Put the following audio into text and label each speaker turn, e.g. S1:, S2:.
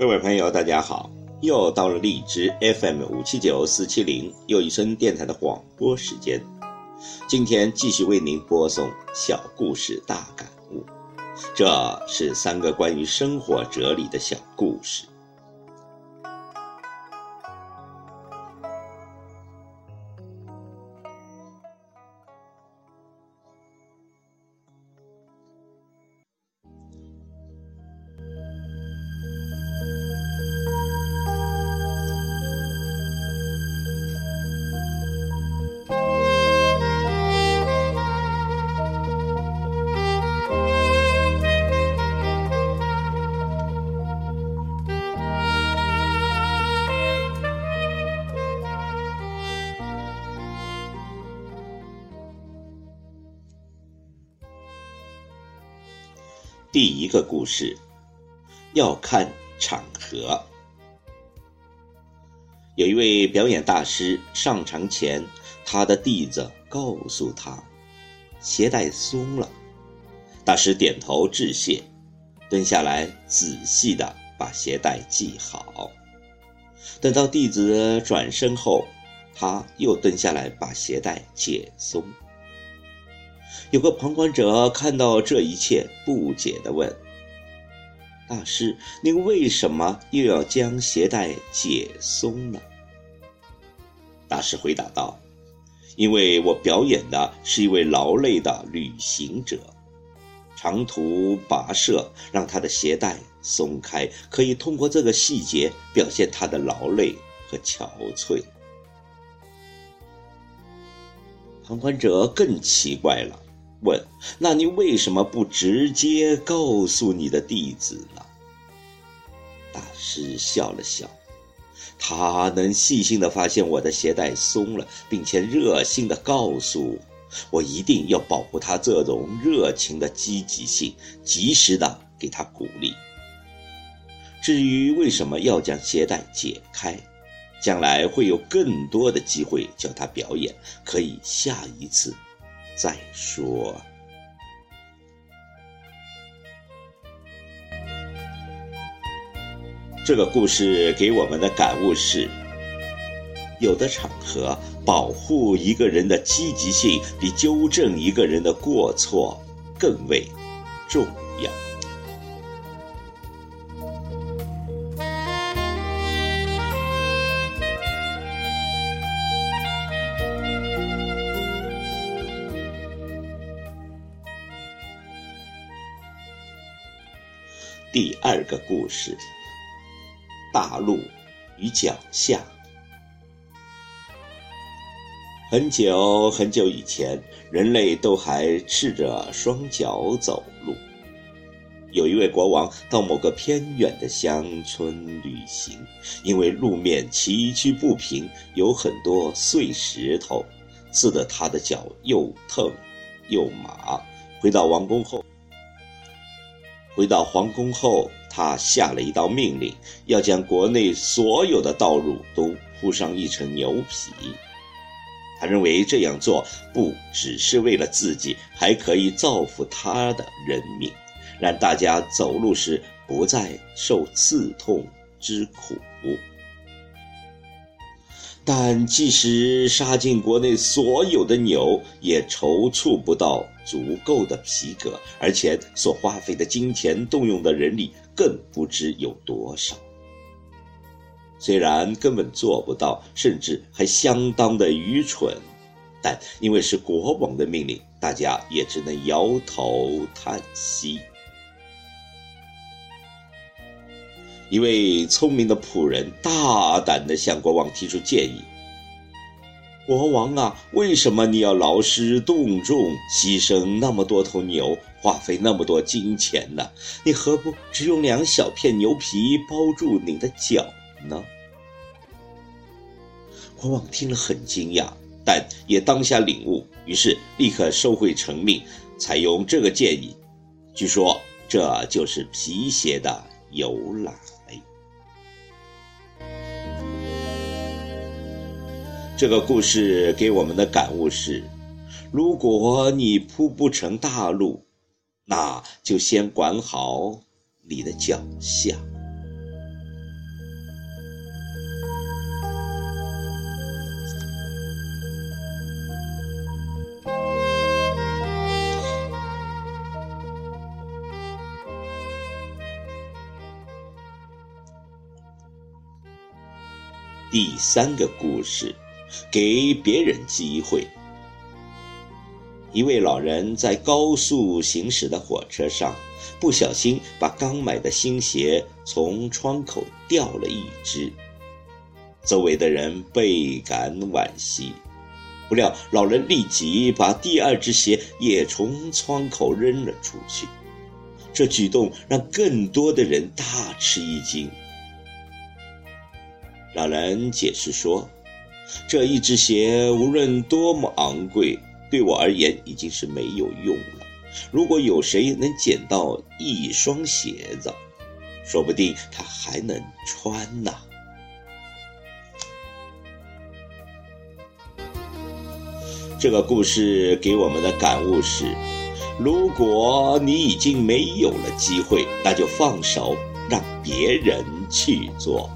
S1: 各位朋友，大家好！又到了荔枝 FM 五七九四七零又一村电台的广播时间。今天继续为您播送小故事大感悟，这是三个关于生活哲理的小故事。第一个故事，要看场合。有一位表演大师上场前，他的弟子告诉他，鞋带松了。大师点头致谢，蹲下来仔细的把鞋带系好。等到弟子转身后，他又蹲下来把鞋带解松。有个旁观者看到这一切，不解地问：“大师，您为什么又要将鞋带解松呢？”大师回答道：“因为我表演的是一位劳累的旅行者，长途跋涉让他的鞋带松开，可以通过这个细节表现他的劳累和憔悴。”旁观者更奇怪了。问：那你为什么不直接告诉你的弟子呢？大师笑了笑，他能细心的发现我的鞋带松了，并且热心的告诉我，我一定要保护他这种热情的积极性，及时的给他鼓励。至于为什么要将鞋带解开，将来会有更多的机会教他表演，可以下一次。再说，这个故事给我们的感悟是：有的场合，保护一个人的积极性比纠正一个人的过错更为重要。第二个故事：大陆与脚下。很久很久以前，人类都还赤着双脚走路。有一位国王到某个偏远的乡村旅行，因为路面崎岖不平，有很多碎石头，刺得他的脚又疼又麻。回到王宫后。回到皇宫后，他下了一道命令，要将国内所有的道路都铺上一层牛皮。他认为这样做不只是为了自己，还可以造福他的人民，让大家走路时不再受刺痛之苦。但即使杀尽国内所有的牛，也筹措不到足够的皮革，而且所花费的金钱、动用的人力更不知有多少。虽然根本做不到，甚至还相当的愚蠢，但因为是国王的命令，大家也只能摇头叹息。一位聪明的仆人大胆地向国王提出建议。国王啊，为什么你要劳师动众，牺牲那么多头牛，花费那么多金钱呢？你何不只用两小片牛皮包住你的脚呢？”国王听了很惊讶，但也当下领悟，于是立刻收回成命，采用这个建议。据说这就是皮鞋的由来。这个故事给我们的感悟是：如果你铺不成大路，那就先管好你的脚下。第三个故事。给别人机会。一位老人在高速行驶的火车上，不小心把刚买的新鞋从窗口掉了一只，周围的人倍感惋惜。不料老人立即把第二只鞋也从窗口扔了出去，这举动让更多的人大吃一惊。老人解释说。这一只鞋无论多么昂贵，对我而言已经是没有用了。如果有谁能捡到一双鞋子，说不定他还能穿呢。这个故事给我们的感悟是：如果你已经没有了机会，那就放手，让别人去做。